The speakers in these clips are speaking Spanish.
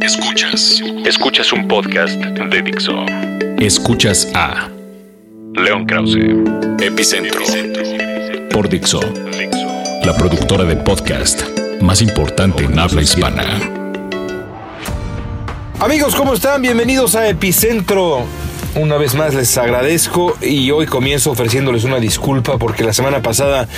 Escuchas. Escuchas un podcast de Dixo. Escuchas a León Krause, Epicentro, por Dixo, la productora de podcast más importante en habla hispana. Amigos, ¿cómo están? Bienvenidos a Epicentro. Una vez más les agradezco y hoy comienzo ofreciéndoles una disculpa porque la semana pasada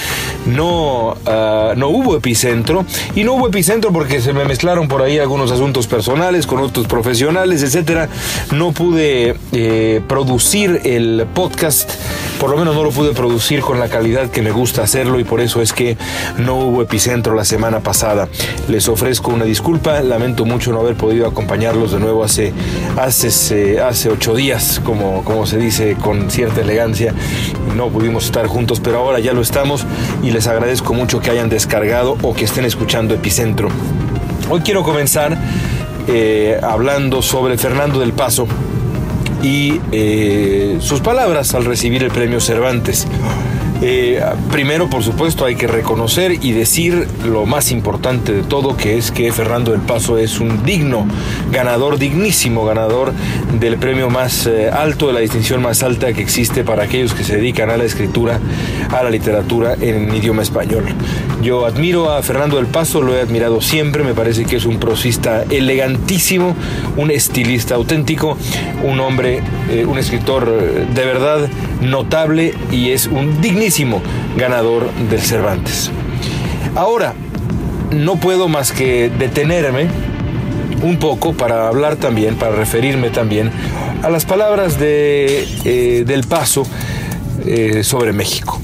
no, ah, no hubo epicentro y no hubo epicentro porque se me mezclaron por ahí algunos asuntos personales con otros profesionales, etcétera. No pude eh, producir el podcast, por lo menos no lo pude producir con la calidad que me gusta hacerlo y por eso es que no hubo epicentro la semana pasada. Les ofrezco una disculpa, lamento mucho no haber podido acompañarlos de nuevo hace, hace, hace ocho días como, como se dice con cierta elegancia. No pudimos estar juntos, pero ahora ya lo estamos y les agradezco mucho que hayan descargado o que estén escuchando Epicentro. Hoy quiero comenzar eh, hablando sobre Fernando del Paso y eh, sus palabras al recibir el premio Cervantes. Eh, primero, por supuesto, hay que reconocer y decir lo más importante de todo, que es que Fernando del Paso es un digno ganador, dignísimo ganador del premio más eh, alto, de la distinción más alta que existe para aquellos que se dedican a la escritura, a la literatura en idioma español. Yo admiro a Fernando del Paso, lo he admirado siempre, me parece que es un prosista elegantísimo, un estilista auténtico, un hombre, eh, un escritor de verdad notable y es un dignísimo ganador del Cervantes. Ahora, no puedo más que detenerme un poco para hablar también, para referirme también a las palabras de, eh, del paso eh, sobre México.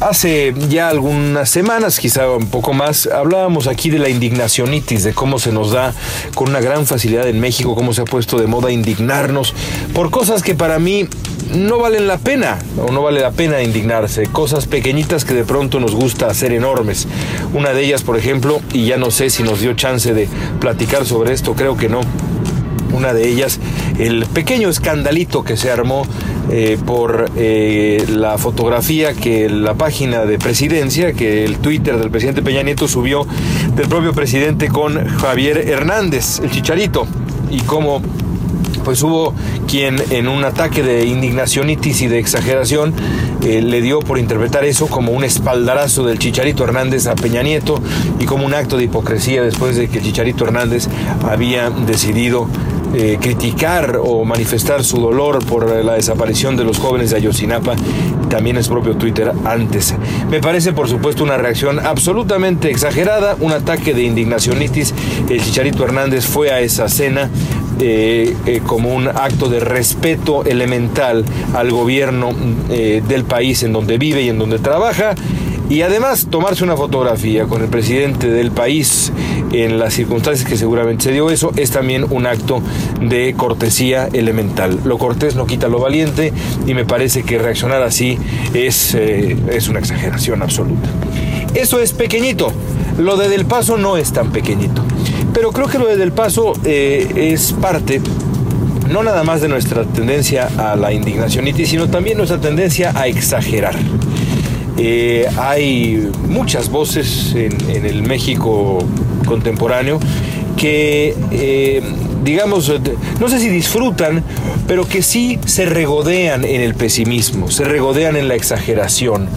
Hace ya algunas semanas, quizá un poco más, hablábamos aquí de la indignacionitis, de cómo se nos da con una gran facilidad en México, cómo se ha puesto de moda indignarnos por cosas que para mí no valen la pena o no vale la pena indignarse. Cosas pequeñitas que de pronto nos gusta hacer enormes. Una de ellas, por ejemplo, y ya no sé si nos dio chance de platicar sobre esto, creo que no. Una de ellas, el pequeño escandalito que se armó eh, por eh, la fotografía que la página de presidencia, que el Twitter del presidente Peña Nieto subió del propio presidente con Javier Hernández, el chicharito, y cómo pues hubo quien en un ataque de indignacionitis y de exageración eh, le dio por interpretar eso como un espaldarazo del Chicharito Hernández a Peña Nieto y como un acto de hipocresía después de que el Chicharito Hernández había decidido eh, criticar o manifestar su dolor por la desaparición de los jóvenes de Ayotzinapa, también es propio Twitter antes. Me parece, por supuesto, una reacción absolutamente exagerada, un ataque de indignacionitis. El Chicharito Hernández fue a esa cena eh, eh, como un acto de respeto elemental al gobierno eh, del país en donde vive y en donde trabaja. Y además tomarse una fotografía con el presidente del país en las circunstancias que seguramente se dio eso es también un acto de cortesía elemental. Lo cortés no quita lo valiente y me parece que reaccionar así es, es una exageración absoluta. Eso es pequeñito. Lo de Del Paso no es tan pequeñito. Pero creo que lo de Del Paso eh, es parte no nada más de nuestra tendencia a la indignación, sino también nuestra tendencia a exagerar. Eh, hay muchas voces en, el México contemporáneo que eh, digamos, no sé si disfrutan, pero que sí se regodean en el pesimismo, se regodean en la exageración.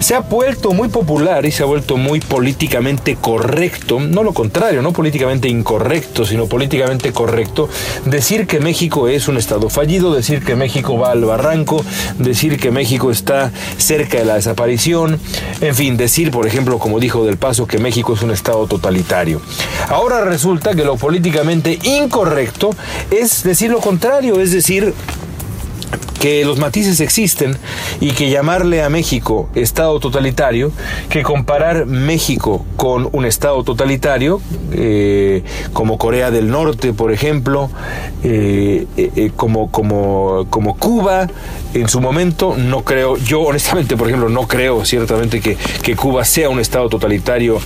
Se ha vuelto muy popular y se ha vuelto muy políticamente correcto, no lo contrario, no políticamente incorrecto, sino políticamente correcto, decir que México es un estado fallido, decir que México va al barranco, decir que México está cerca de la desaparición, en fin, decir, por ejemplo, como dijo Del Paso, que México es un estado totalitario. Ahora resulta que lo políticamente incorrecto es decir lo contrario, es decir, que los matices existen y que llamarle a México Estado totalitario, que comparar México con un Estado totalitario, eh, como Corea del Norte, por ejemplo, eh, eh, como, como, como Cuba, en su momento, no creo, yo honestamente, por ejemplo, no creo ciertamente que, que Cuba sea un Estado totalitario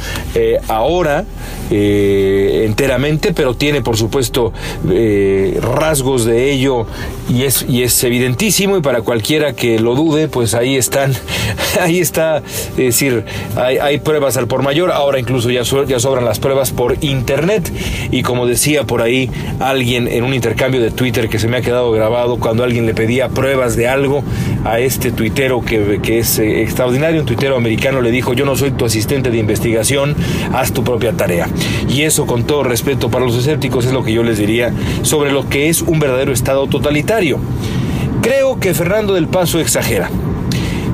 ahora, eh, enteramente, pero tiene por supuesto eh, rasgos de ello y es, y es evidentísimo y para cualquiera que lo dude, pues ahí están, ahí está, es decir, hay, pruebas al por mayor, ahora incluso ya, ya sobran las pruebas por internet y como decía por ahí alguien en un intercambio de Twitter que se me ha quedado grabado cuando alguien le pedía pruebas de algo a este tuitero que, que es eh, extraordinario, un tuitero americano le dijo yo no soy tu asistente de investigación, haz tu propia tarea. Y eso con todo respeto para los escépticos es lo que yo les diría sobre lo que es un verdadero Estado totalitario. Creo que Fernando del Paso exagera.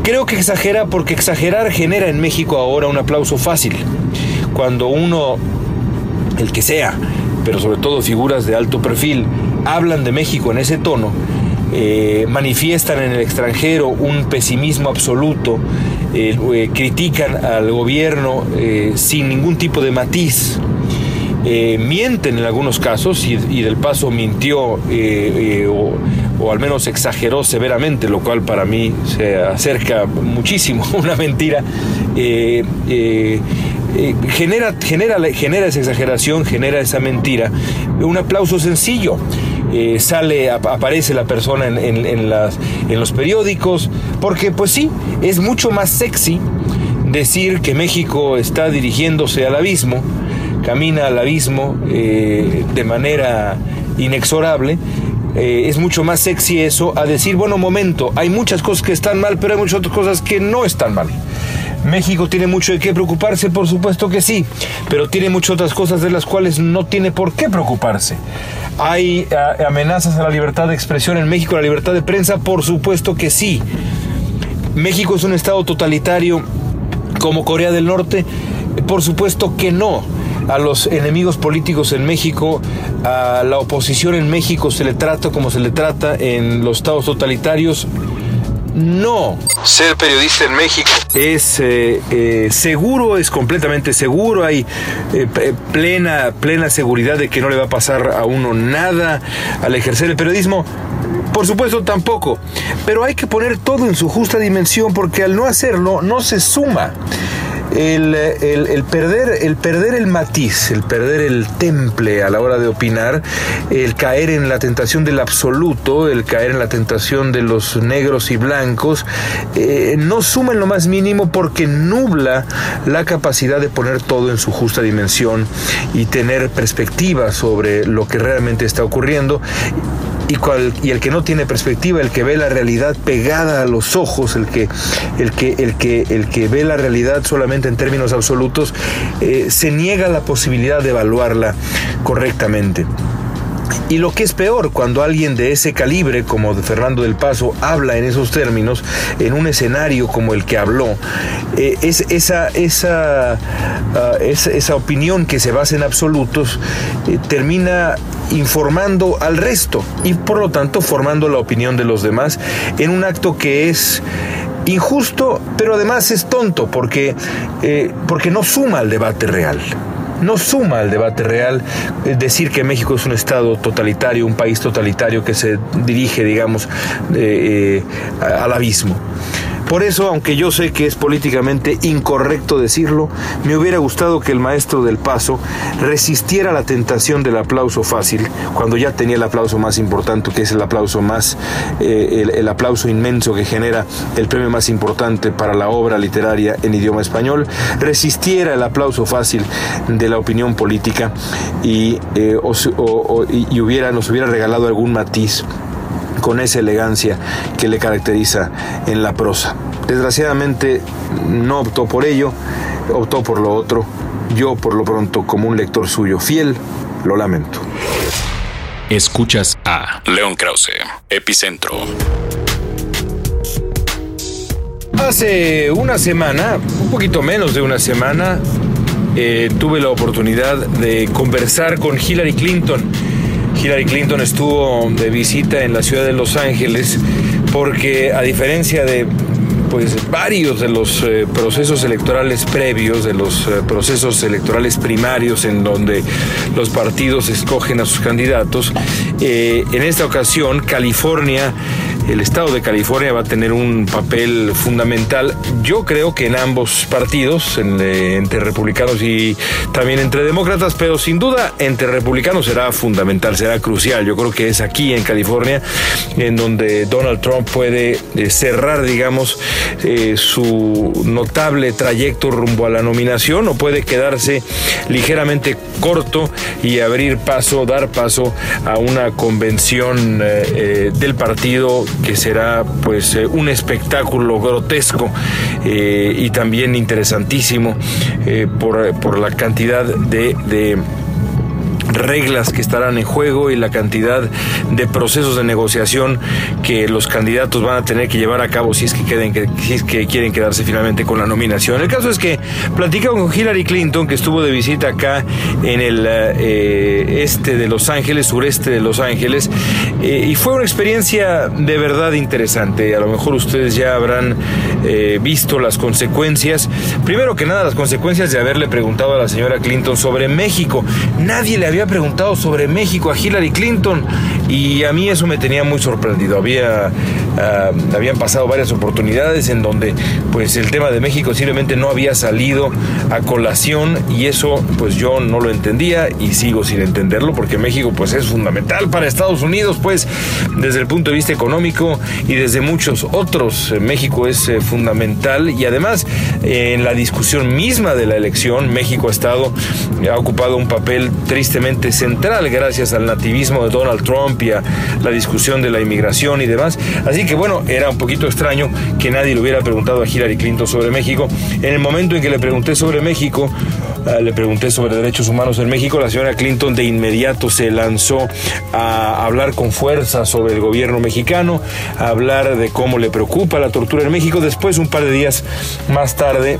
Creo que exagera porque exagerar genera en México ahora un aplauso fácil. Cuando uno, el que sea, pero sobre todo figuras de alto perfil, hablan de México en ese tono, eh, manifiestan en el extranjero un pesimismo absoluto, eh, eh, critican al gobierno sin ningún tipo de matiz, mienten en algunos casos y, del paso mintió o, al menos exageró severamente, lo cual para mí se acerca muchísimo a una mentira. genera, genera, genera esa exageración, genera esa mentira, un aplauso sencillo. Eh, sale, aparece la persona en, los periódicos, porque pues sí, es mucho más sexy decir que México está dirigiéndose al abismo, camina al abismo eh, de manera inexorable, eh, es mucho más sexy eso a decir, bueno, momento, hay muchas cosas que están mal, pero hay muchas otras cosas que no están mal. México tiene mucho de qué preocuparse, por supuesto que sí, pero tiene muchas otras cosas de las cuales no tiene por qué preocuparse. ¿Hay eh, amenazas a la libertad de expresión en México, a la libertad de prensa? Por supuesto que sí. ¿México es un estado totalitario como Corea del Norte? Por supuesto que no. A los enemigos políticos en México, a la oposición en México se le trata como se le trata en los estados totalitarios. No. Ser periodista en México es eh, eh, seguro, es completamente seguro, hay eh, plena, plena seguridad de que no le va a pasar a uno nada al ejercer el periodismo. Por supuesto tampoco, pero hay que poner todo en su justa dimensión porque al no hacerlo no se suma el, perder, el perder el matiz, el perder el temple a la hora de opinar, el caer en la tentación del absoluto, el caer en la tentación de los negros y blancos, eh, no suma en lo más mínimo porque nubla la capacidad de poner todo en su justa dimensión y tener perspectiva sobre lo que realmente está ocurriendo y, el que no tiene perspectiva, el que ve la realidad pegada a los ojos, el que, el que, el que, el que ve la realidad solamente en términos absolutos, eh, se niega la posibilidad de evaluarla correctamente. Y lo que es peor, cuando alguien de ese calibre, como Fernando del Paso, habla en esos términos, en un escenario como el que habló, eh, es esa, esa, ah, esa, opinión que se basa en absolutos eh, termina informando al resto y por lo tanto formando la opinión de los demás en un acto que es injusto, pero además es tonto porque, eh, porque no suma al debate real no suma al debate real decir que México es un Estado totalitario, un país totalitario que se dirige, digamos, eh, al abismo. Por eso, aunque yo sé que es políticamente incorrecto decirlo, me hubiera gustado que el maestro del paso resistiera la tentación del aplauso fácil, cuando ya tenía el aplauso más importante, que es el aplauso más, eh, el, aplauso inmenso que genera el premio más importante para la obra literaria en idioma español, resistiera el aplauso fácil de la opinión política y, eh, y hubiera, nos hubiera regalado algún matiz con esa elegancia que le caracteriza en la prosa. Desgraciadamente no optó por ello, optó por lo otro. Yo por lo pronto como un lector suyo fiel, lo lamento. Escuchas a León Krause, Epicentro. Hace una semana, un poquito menos de una semana, eh, tuve la oportunidad de conversar con Hillary Clinton Hillary Clinton estuvo de visita en la ciudad de Los Ángeles porque a diferencia de pues varios de los eh, procesos electorales previos, de los eh, procesos electorales primarios en donde los partidos escogen a sus candidatos. Eh, en esta ocasión, California el estado de California va a tener un papel fundamental. Yo creo que en ambos partidos, entre republicanos y también entre demócratas, pero sin duda entre republicanos será fundamental, será crucial. Yo creo que es aquí en California en donde Donald Trump puede eh, cerrar, digamos, eh, su notable trayecto rumbo a la nominación o puede quedarse ligeramente corto y abrir paso, dar paso a una convención eh, del partido que será pues un espectáculo grotesco y también interesantísimo por, la cantidad de reglas que estarán en juego y la cantidad de procesos de negociación que los candidatos van a tener que llevar a cabo si es que, queden, quieren quedarse finalmente con la nominación. El caso es que platicamos con Hillary Clinton, que estuvo de visita acá en el eh, este de Los Ángeles, sureste de Los Ángeles, eh, y fue una experiencia de verdad interesante. A lo mejor ustedes ya habrán eh, visto las consecuencias. Primero que nada, las consecuencias de haberle preguntado a la señora Clinton sobre México. Nadie le había preguntado sobre México a Hillary Clinton y a mí eso me tenía muy sorprendido. Había, ah, habían pasado varias oportunidades en donde pues el tema de México simplemente no había salido a colación y eso pues yo no lo entendía y sigo sin entenderlo porque México pues es fundamental para Estados Unidos pues desde el punto de vista económico y desde muchos otros. México es eh, fundamental y además en la discusión misma de la elección México ha estado, ha ocupado un papel tristemente central gracias al nativismo de Donald Trump y a la discusión de la inmigración y demás. Así que bueno, era un poquito extraño que nadie le hubiera preguntado a Hillary Clinton sobre México. En el momento en que le pregunté sobre México, ah, le pregunté sobre derechos humanos en México, la señora Clinton de inmediato se lanzó a hablar con fuerza sobre el gobierno mexicano, a hablar de cómo le preocupa la tortura en México. Después, un par de días más tarde,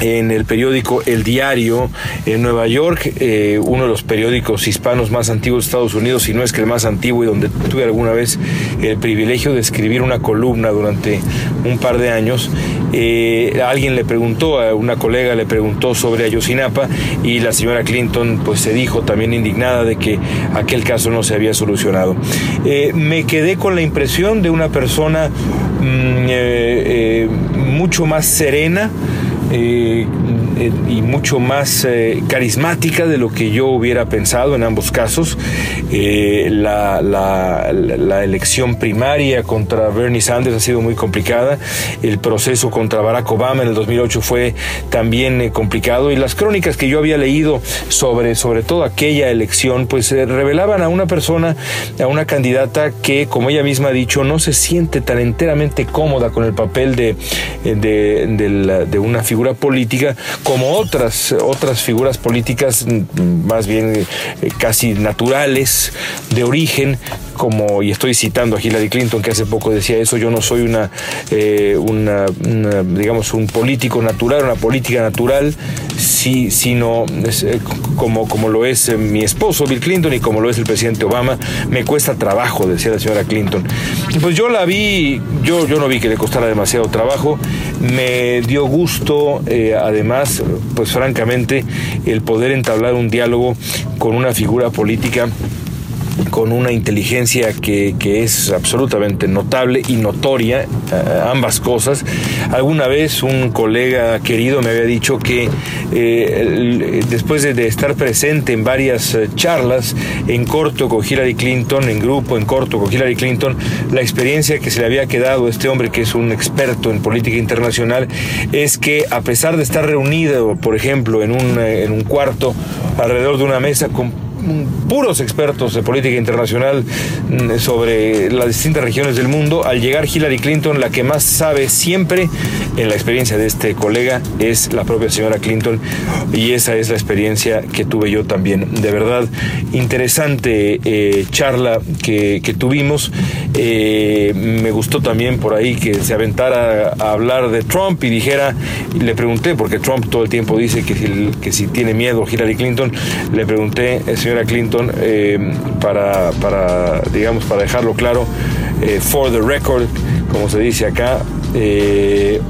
en el periódico El Diario en Nueva York, eh, uno de los periódicos hispanos más antiguos de Estados Unidos, si no es que el más antiguo y donde tuve alguna vez el privilegio de escribir una columna durante un par de años. Eh, alguien le preguntó, a una colega le preguntó sobre Ayotzinapa y la señora Clinton pues se dijo también indignada de que aquel caso no se había solucionado. Eh, me quedé con la impresión de una persona mm, mucho más serena, eh, eh, y mucho más eh, carismática de lo que yo hubiera pensado en ambos casos. La, la, elección primaria contra Bernie Sanders ha sido muy complicada. El proceso contra Barack Obama en el 2008 fue también complicado. Y las crónicas que yo había leído sobre, sobre todo aquella elección, pues revelaban a una persona, a una candidata que, como ella misma ha dicho, no se siente tan enteramente cómoda con el papel de, de una figura política como otras, otras figuras políticas mm, más bien eh, casi naturales, de origen, como, y estoy citando a Hillary Clinton, que hace poco decía eso, yo no soy una, eh, digamos, un político natural, una política natural, sino eh, como, como lo es mi esposo Bill Clinton y como lo es el presidente Obama, me cuesta trabajo, decía la señora Clinton. Pues yo la vi, yo, yo no vi que le costara demasiado trabajo, me dio gusto, además, pues francamente, el poder entablar un diálogo con una figura política con una inteligencia que, es absolutamente notable y notoria, eh, ambas cosas. Alguna vez un colega querido me había dicho que eh, después de, estar presente en varias eh, charlas en corto con Hillary Clinton, en grupo, en corto con Hillary Clinton, la experiencia que se le había quedado a este hombre que es un experto en política internacional es que a pesar de estar reunido, por ejemplo, en un, en un cuarto alrededor de una mesa con puros expertos de política internacional mm, sobre las distintas regiones del mundo. Al llegar Hillary Clinton, la que más sabe siempre en la experiencia de este colega es la propia señora Clinton y esa es la experiencia que tuve yo también. De verdad, interesante eh, charla que, tuvimos. Eh, me gustó también por ahí que se aventara a hablar de Trump y dijera, le pregunté, porque Trump todo el tiempo dice que si, que si tiene miedo Hillary Clinton, le pregunté, señor Clinton eh, para, para, digamos, para dejarlo claro, eh, for the record, como se dice acá, eh,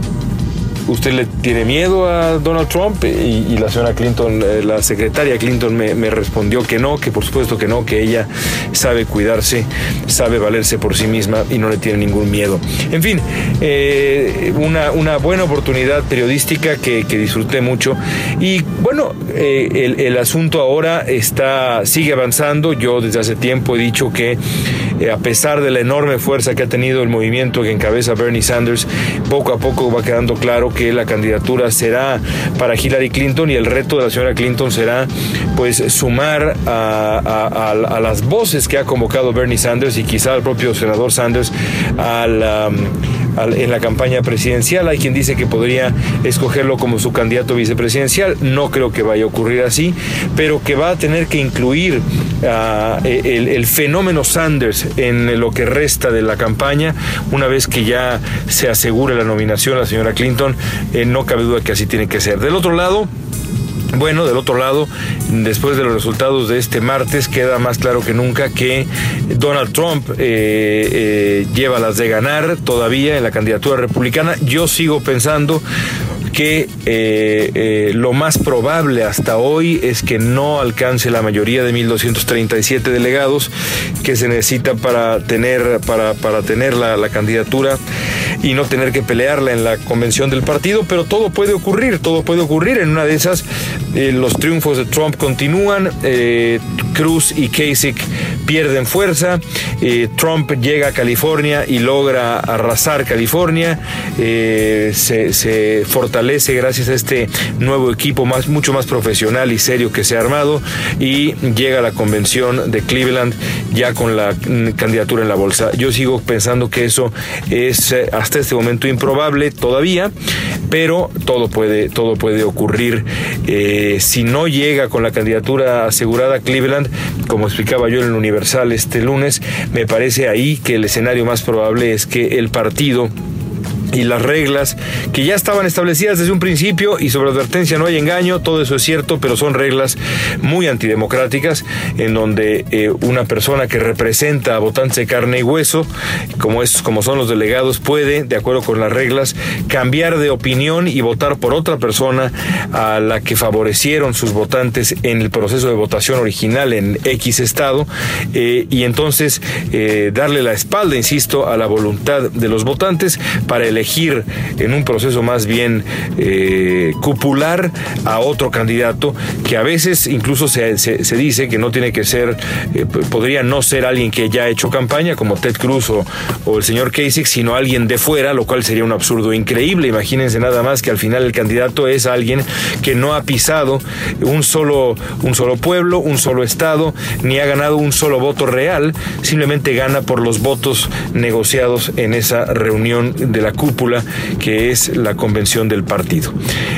¿usted le tiene miedo a Donald Trump? Y, la señora Clinton, eh, la secretaria Clinton me, respondió que no, que por supuesto que no, que ella sabe cuidarse, sabe valerse por sí misma y no le tiene ningún miedo. En fin, eh, una, buena oportunidad periodística que, disfruté mucho. Y bueno, eh, el, asunto ahora está, sigue avanzando. Yo desde hace tiempo he dicho que a pesar de la enorme fuerza que ha tenido el movimiento que encabeza Bernie Sanders, poco a poco va quedando claro que la candidatura será para Hillary Clinton y el reto de la señora Clinton será pues sumar a, las voces que ha convocado Bernie Sanders y quizá al propio senador Sanders al, um, en la campaña presidencial. Hay quien dice que podría escogerlo como su candidato vicepresidencial. No creo que vaya a ocurrir así, pero que va a tener que incluir uh, el, el fenómeno Sanders en lo que resta de la campaña una vez que ya se asegure la nominación la señora Clinton, eh, no cabe duda que así tiene que ser. Del otro lado, bueno, del otro lado, después de los resultados de este martes, queda más claro que nunca que Donald Trump eh, eh, lleva las de ganar todavía en la candidatura republicana. Yo sigo pensando que eh, eh, lo más probable hasta hoy es que no alcance la mayoría de 1.237 delegados que se necesita para tener, para, para tener la, candidatura y no tener que pelearla en la convención del partido, pero todo puede ocurrir, todo puede ocurrir. En una de esas, eh, los triunfos de Trump continúan, Cruz y Kasich pierden fuerza, Trump llega a California y logra arrasar California, se, se fortalece gracias a este nuevo equipo más, mucho más profesional y serio que se ha armado y llega a la convención de Cleveland ya con la mm, candidatura en la bolsa. Yo sigo pensando que eso es eh, hasta este momento improbable todavía, pero todo puede, todo puede ocurrir. Eh, si no llega con la candidatura asegurada Cleveland, como explicaba yo en el Universal este lunes, me parece ahí que el escenario más probable es que el partido y las reglas que ya estaban establecidas desde un principio y sobre advertencia no hay engaño, todo eso es cierto, pero son reglas muy antidemocráticas en donde eh, una persona que representa a votantes de carne y hueso, como, es, como son los delegados, puede, de acuerdo con las reglas, cambiar de opinión y votar por otra persona a la que favorecieron sus votantes en el proceso de votación original en X estado eh, y entonces eh, darle la espalda, insisto, a la voluntad de los votantes para elegir elegir en un proceso más bien eh, cupular a otro candidato que a veces incluso se, se, dice que no tiene que ser, eh, podría no ser alguien que ya ha hecho campaña como Ted Cruz o, el señor Kasich, sino alguien de fuera, lo cual sería un absurdo increíble. Imagínense nada más que al final el candidato es alguien que no ha pisado un solo, un solo pueblo, un solo estado, ni ha ganado un solo voto real, simplemente gana por los votos negociados en esa reunión de la cúpula que es la convención del partido.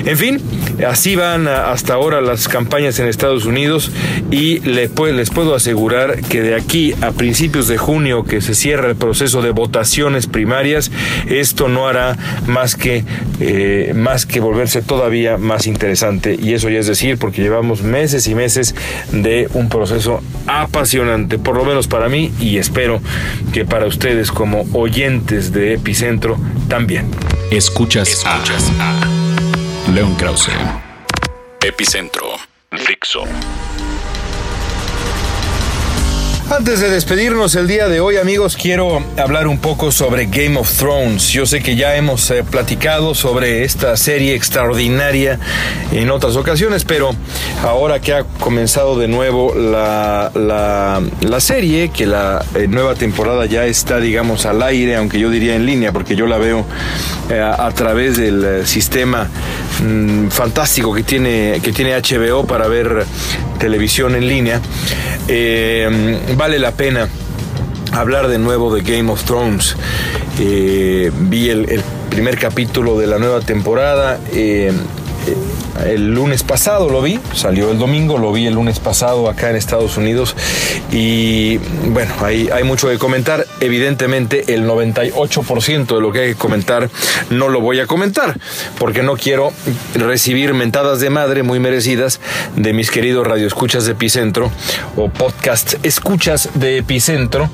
En fin, así van hasta ahora las campañas en Estados Unidos y les puedo asegurar que de aquí a principios de junio que se cierra el proceso de votaciones primarias, esto no hará más que, eh, más que volverse todavía más interesante. Y eso ya es decir, porque llevamos meses y meses de un proceso apasionante, por lo menos para mí, y espero que para ustedes como oyentes de Epicentro también bien. Escuchas, Escuchas a, León Krause. Epicentro. Fixo. Antes de despedirnos el día de hoy, amigos, quiero hablar un poco sobre Game of Thrones. Yo sé que ya hemos eh, platicado sobre esta serie extraordinaria en otras ocasiones, pero ahora que ha comenzado de nuevo la, la, serie, que la eh, nueva temporada ya está, digamos, al aire, aunque yo diría en línea, porque yo la veo eh, a través del sistema mm, fantástico que tiene, que tiene HBO para ver televisión en línea vale la pena hablar de nuevo de Game of Thrones. Eh, vi el, primer capítulo de la nueva temporada. Eh, el lunes pasado lo vi, salió el domingo, lo vi el lunes pasado acá en Estados Unidos y bueno, hay, mucho que comentar. Evidentemente el 98% de lo que hay que comentar no lo voy a comentar porque no quiero recibir mentadas de madre muy merecidas de mis queridos radioescuchas de Epicentro o podcast escuchas de Epicentro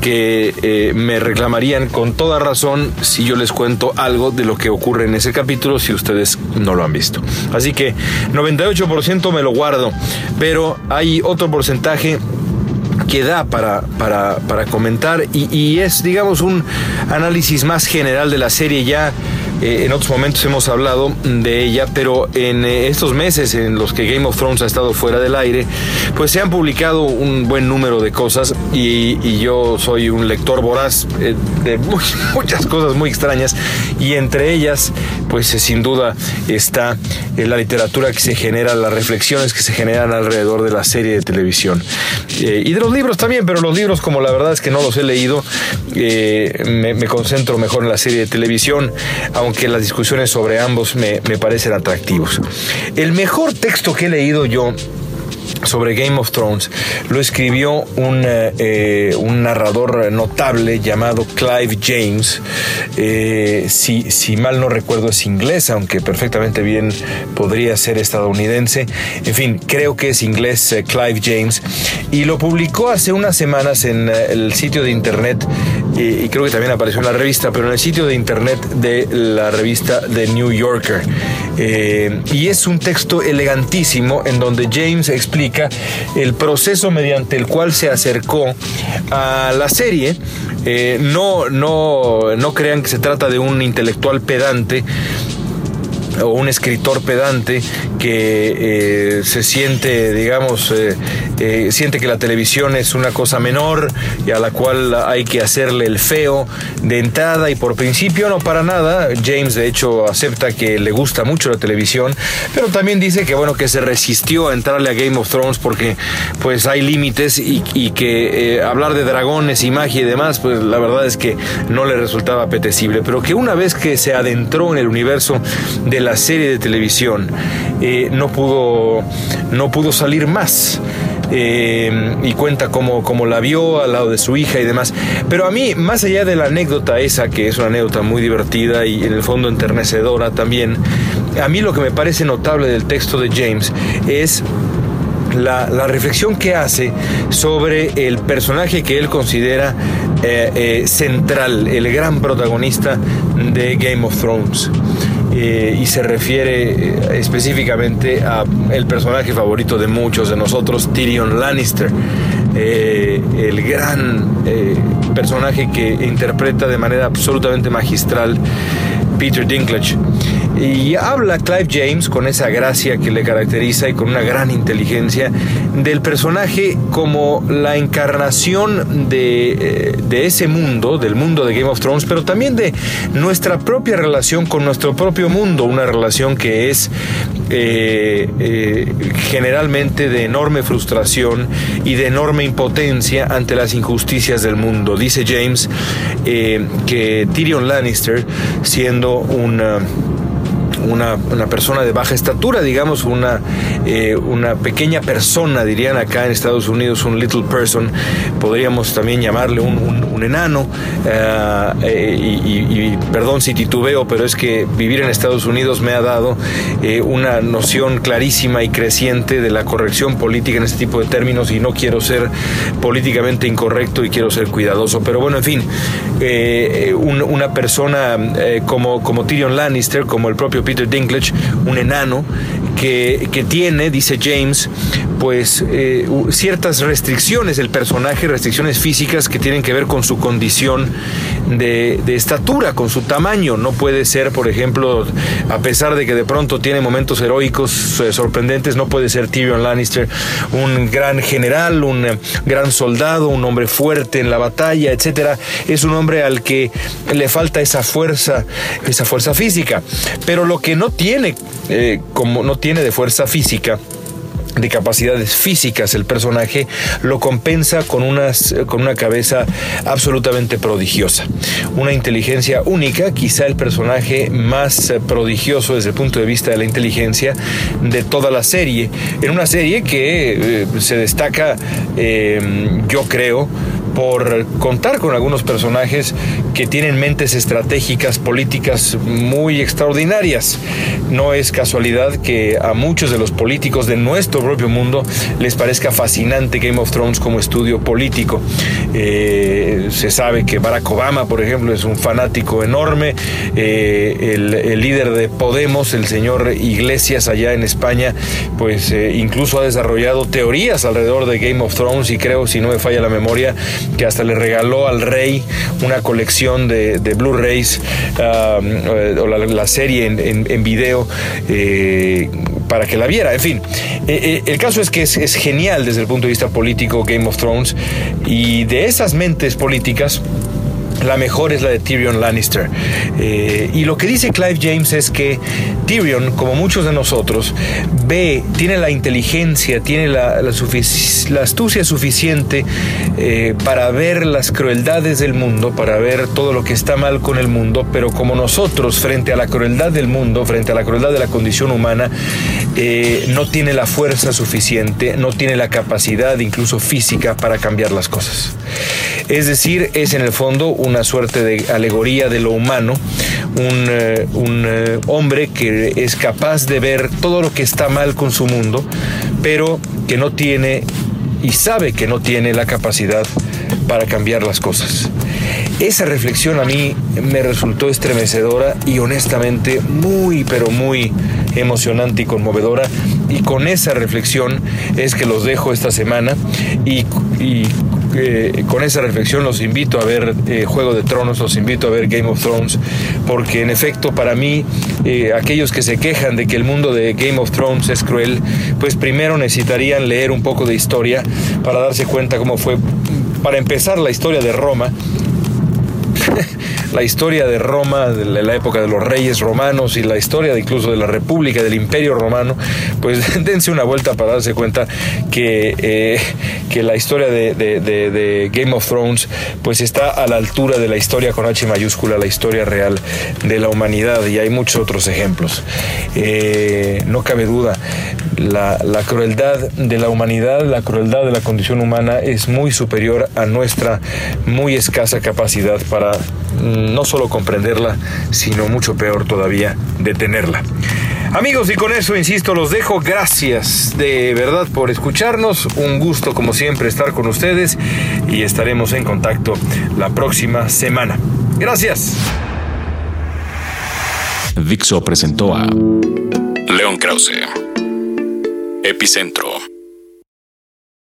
que eh, me reclamarían con toda razón si yo les cuento algo de lo que ocurre en ese capítulo si ustedes no lo han visto. Así que 98% me lo guardo, pero hay otro porcentaje que da para, para, para comentar y, y, es, digamos, un análisis más general de la serie ya eh, en otros momentos hemos hablado de ella, pero en eh, estos meses en los que Game of Thrones ha estado fuera del aire, pues se han publicado un buen número de cosas y, yo soy un lector voraz eh, de muchas cosas muy extrañas y entre ellas, pues sin duda está la literatura que se genera, las reflexiones que se generan alrededor de la serie de televisión. Y de los libros también, pero los libros como la verdad es que no los he leído, me, concentro mejor en la serie de televisión las discusiones sobre ambos me, me parecen atractivos. El mejor texto que he leído yo sobre Game of Thrones lo escribió un, eh, eh, un narrador notable llamado Clive James. Eh, si, si, mal no recuerdo es inglés, aunque perfectamente bien podría ser estadounidense. En fin, creo que es inglés Clive James. Y lo publicó hace unas semanas en el sitio de internet, y creo que también apareció en la revista, pero en el sitio de internet de la revista The New Yorker. y es un texto elegantísimo en donde James explica el proceso mediante el cual se acercó a la serie. Eh, no, no, no crean que se trata de un intelectual pedante, o un escritor pedante que eh, se siente, digamos, eh, eh, siente que la televisión es una cosa menor y a la cual hay que hacerle el feo de entrada y por principio no para nada. James de hecho acepta que le gusta mucho la televisión, pero también dice que bueno que se resistió a entrarle a Game of Thrones porque pues hay límites y, y que hablar de dragones y magia y demás pues la verdad es que no le resultaba apetecible, pero que una vez que se adentró en el universo de la serie de televisión eh, no, pudo, no pudo salir más. Eh, y cuenta cómo, cómo, la vio al lado de su hija y demás. Pero a mí, más allá de la anécdota esa, que es una anécdota muy divertida y en el fondo enternecedora también, a mí lo que me parece notable del texto de James es la, reflexión que hace sobre el personaje que él considera eh, central, el gran protagonista de Game of Thrones. Eh, y se refiere eh, específicamente a el personaje favorito de muchos de nosotros, Tyrion Lannister, eh, el gran personaje que interpreta de manera absolutamente magistral Peter Dinklage. Y habla Clive James con esa gracia que le caracteriza y con una gran inteligencia del personaje como la encarnación de, eh, de, ese mundo, del mundo de Game of Thrones, pero también de nuestra propia relación con nuestro propio mundo, una relación que es eh, eh, generalmente de enorme frustración y de enorme impotencia ante las injusticias del mundo. Dice James que Tyrion Lannister, siendo una una, persona de baja estatura, digamos, una, eh, una pequeña persona, dirían acá en Estados Unidos, un little person, podríamos también llamarle un, enano, eh, eh, y, perdón si titubeo, pero es que vivir en Estados Unidos me ha dado una noción clarísima y creciente de la corrección política en este tipo de términos y no quiero ser políticamente incorrecto y quiero ser cuidadoso, pero bueno, en fin, una persona como, como Tyrion Lannister, como el propio Peter Dinklage, un enano que, tiene, dice James, pues eh, ciertas restricciones el personaje, restricciones físicas que tienen que ver con su condición de, estatura, con su tamaño. No puede ser, por ejemplo, a pesar de que de pronto tiene momentos heroicos eh, sorprendentes, no puede ser Tyrion Lannister un gran general, un eh, gran soldado, un hombre fuerte en la batalla, etcétera. Es un hombre al que le falta esa fuerza, esa fuerza física. Pero lo que no tiene, como no tiene de fuerza física, de capacidades físicas el personaje, lo compensa con, unas, con una cabeza absolutamente prodigiosa. Una inteligencia única, quizá el personaje más prodigioso desde el punto de vista de la inteligencia de toda la serie. En una serie que eh, se destaca, eh, yo creo, por contar con algunos personajes que tienen mentes estratégicas políticas muy extraordinarias. No es casualidad que a muchos de los políticos de nuestro propio mundo les parezca fascinante Game of Thrones como estudio político. Eh, se sabe que Barack Obama, por ejemplo, es un fanático enorme. Eh, el, líder de Podemos, el señor Iglesias allá en España, pues eh, incluso ha desarrollado teorías alrededor de Game of Thrones y creo, si no me falla la memoria, que hasta le regaló al rey una colección de, Blu-rays um, o la, serie en, en, video para que la viera. En fin, el caso es que es, genial desde el punto de vista político Game of Thrones y de esas mentes políticas la mejor es la de Tyrion Lannister. Eh, y lo que dice Clive James es que Tyrion, como muchos de nosotros, ve, tiene la inteligencia, tiene la, astucia suficiente eh, para ver las crueldades del mundo, para ver todo lo que está mal con el mundo, pero como nosotros, frente a la crueldad del mundo, frente a la crueldad de la condición humana, eh, no tiene la fuerza suficiente, no tiene la capacidad, incluso física, para cambiar las cosas. Es decir, es en el fondo una suerte de alegoría de lo humano, un, eh, eh, hombre que es capaz de ver todo lo que está mal con su mundo, pero que no tiene y sabe que no tiene la capacidad para cambiar las cosas. Esa reflexión a mí me resultó estremecedora y honestamente muy, pero muy emocionante y conmovedora. Y con esa reflexión es que los dejo esta semana y, y con esa reflexión los invito a ver eh, Juego de Tronos, los invito a ver Game of Thrones, porque en efecto para mí eh, aquellos que se quejan de que el mundo de Game of Thrones es cruel, pues primero necesitarían leer un poco de historia para darse cuenta cómo fue, para empezar, la historia de Roma la historia de Roma, de la época de los reyes romanos y la historia incluso de la República, del Imperio Romano, pues dense una vuelta para darse cuenta que, eh, que la historia de, Game of Thrones pues está a la altura de la historia con H mayúscula, la historia real de la humanidad y hay muchos otros ejemplos. Eh, no cabe duda, la, la crueldad de la humanidad, la crueldad de la condición humana es muy superior a nuestra muy escasa capacidad para no solo comprenderla, sino mucho peor todavía, detenerla. Amigos, y con eso, insisto, los dejo. Gracias de verdad por escucharnos. Un gusto, como siempre, estar con ustedes y estaremos en contacto la próxima semana. Gracias. Dixo presentó a León Krause, Epicentro.